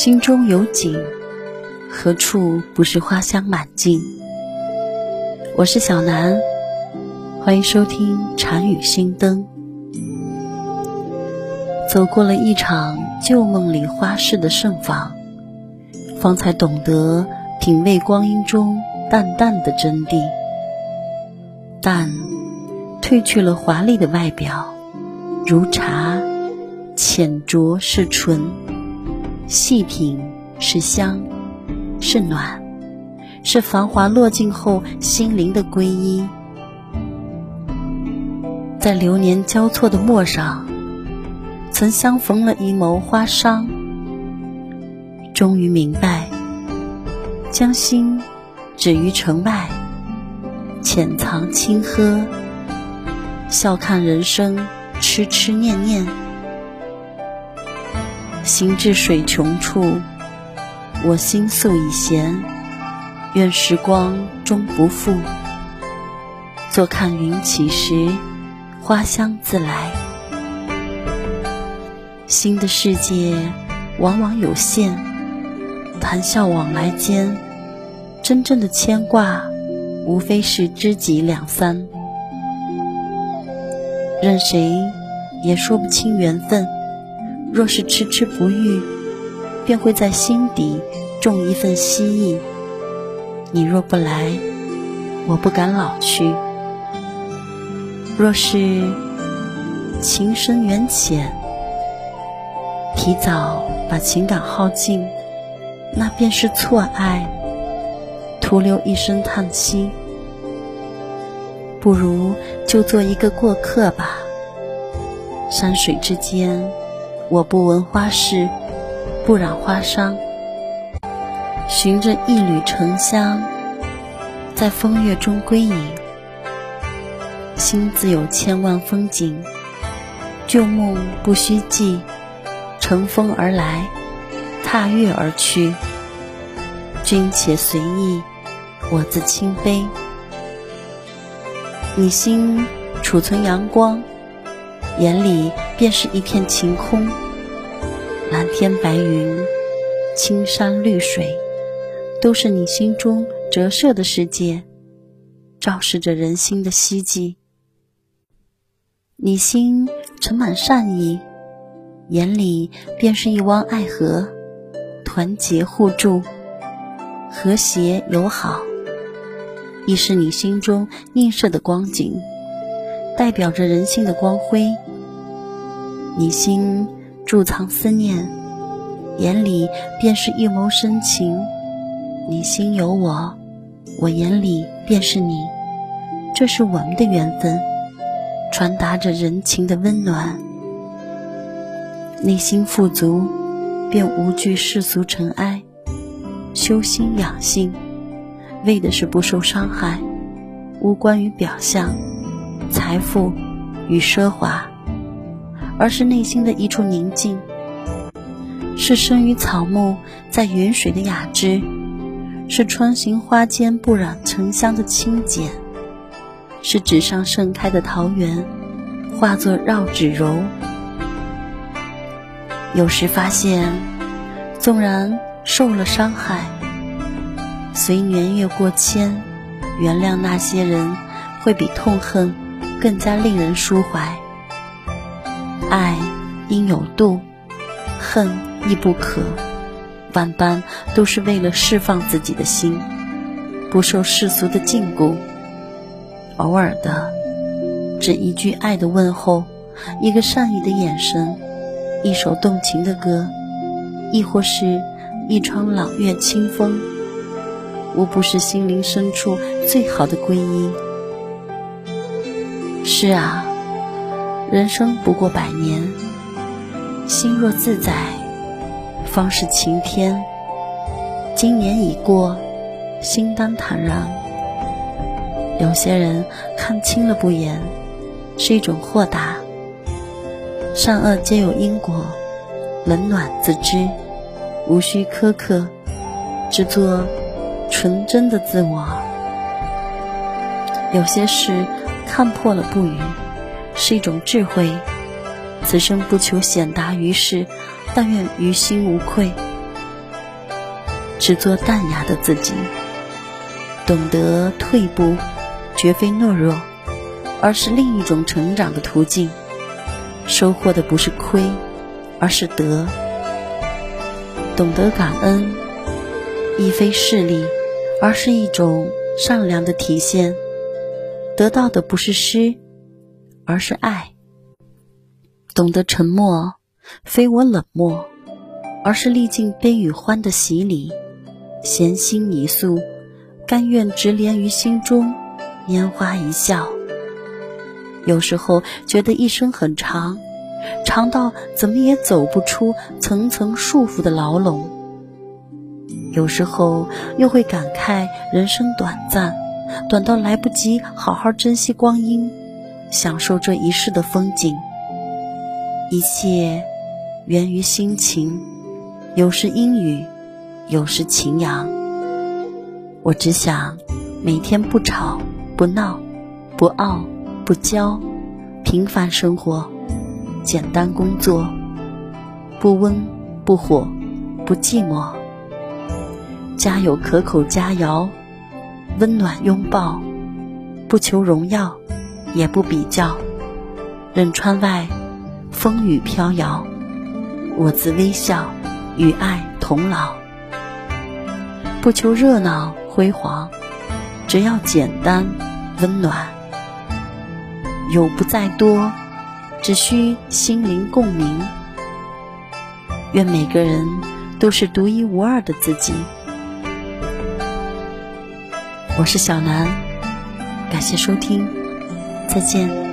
心中有景，何处不是花香满径？我是小南，欢迎收听《禅语心灯》。走过了一场旧梦里花市的盛放，方才懂得品味光阴中淡淡的真谛。淡，褪去了华丽的外表，如茶，浅酌是醇。细品是香，是暖，是繁华落尽后心灵的皈依。在流年交错的陌上，曾相逢了一眸花殇。终于明白，将心止于城外，浅藏清喝，笑看人生痴痴念念。行至水穷处，我心素已闲。愿时光终不负。坐看云起时，花香自来。心的世界往往有限，谈笑往来间，真正的牵挂，无非是知己两三。任谁也说不清缘分。若是迟迟不遇，便会在心底种一份希冀。你若不来，我不敢老去。若是情深缘浅，提早把情感耗尽，那便是错爱，徒留一声叹息。不如就做一个过客吧，山水之间。我不闻花事，不染花伤。寻着一缕沉香，在风月中归隐。心自有千万风景，旧梦不须记。乘风而来，踏月而去。君且随意，我自轻飞。你心储存阳光。眼里便是一片晴空，蓝天白云、青山绿水，都是你心中折射的世界，昭示着人心的希冀。你心盛满善意，眼里便是一汪爱河，团结互助，和谐友好，亦是你心中映射的光景，代表着人性的光辉。你心贮藏思念，眼里便是一眸深情。你心有我，我眼里便是你，这是我们的缘分，传达着人情的温暖。内心富足，便无惧世俗尘埃，修心养性，为的是不受伤害，无关于表象、财富与奢华。而是内心的一处宁静，是生于草木在云水的雅致，是穿行花间不染沉香的清简，是纸上盛开的桃源化作绕指柔。有时发现，纵然受了伤害，随年月过千，原谅那些人，会比痛恨更加令人抒怀。爱应有度，恨亦不可。万般都是为了释放自己的心，不受世俗的禁锢。偶尔的，只一句爱的问候，一个善意的眼神，一首动情的歌，亦或是一窗朗月清风，无不是心灵深处最好的皈依。是啊。人生不过百年，心若自在，方是晴天。今年已过，心当坦然。有些人看清了不言，是一种豁达。善恶皆有因果，冷暖自知，无需苛刻，只做纯真的自我。有些事看破了不语。是一种智慧，此生不求显达于世，但愿于心无愧。只做淡雅的自己。懂得退步，绝非懦弱，而是另一种成长的途径。收获的不是亏，而是得。懂得感恩，亦非势利，而是一种善良的体现。得到的不是失，而是爱。懂得沉默，非我冷漠，而是历尽悲与欢的洗礼。闲心一素。甘愿直连于心中，拈花一笑。有时候觉得一生很长，长到怎么也走不出层层束缚的牢笼；有时候又会感慨人生短暂，短到来不及好好珍惜光阴，享受这一世的风景。一切源于心情，有时阴雨，有时晴阳。我只想每天不吵不闹不傲不骄，平凡生活，简单工作，不温不火不寂寞。家有可口佳肴，温暖拥抱，不求荣耀，也不比较，任窗外风雨飘摇，我自微笑，与爱同老，不求热闹。辉煌，只要简单、温暖，有不在多，只需心灵共鸣。愿每个人都是独一无二的自己。我是小南，感谢收听，再见。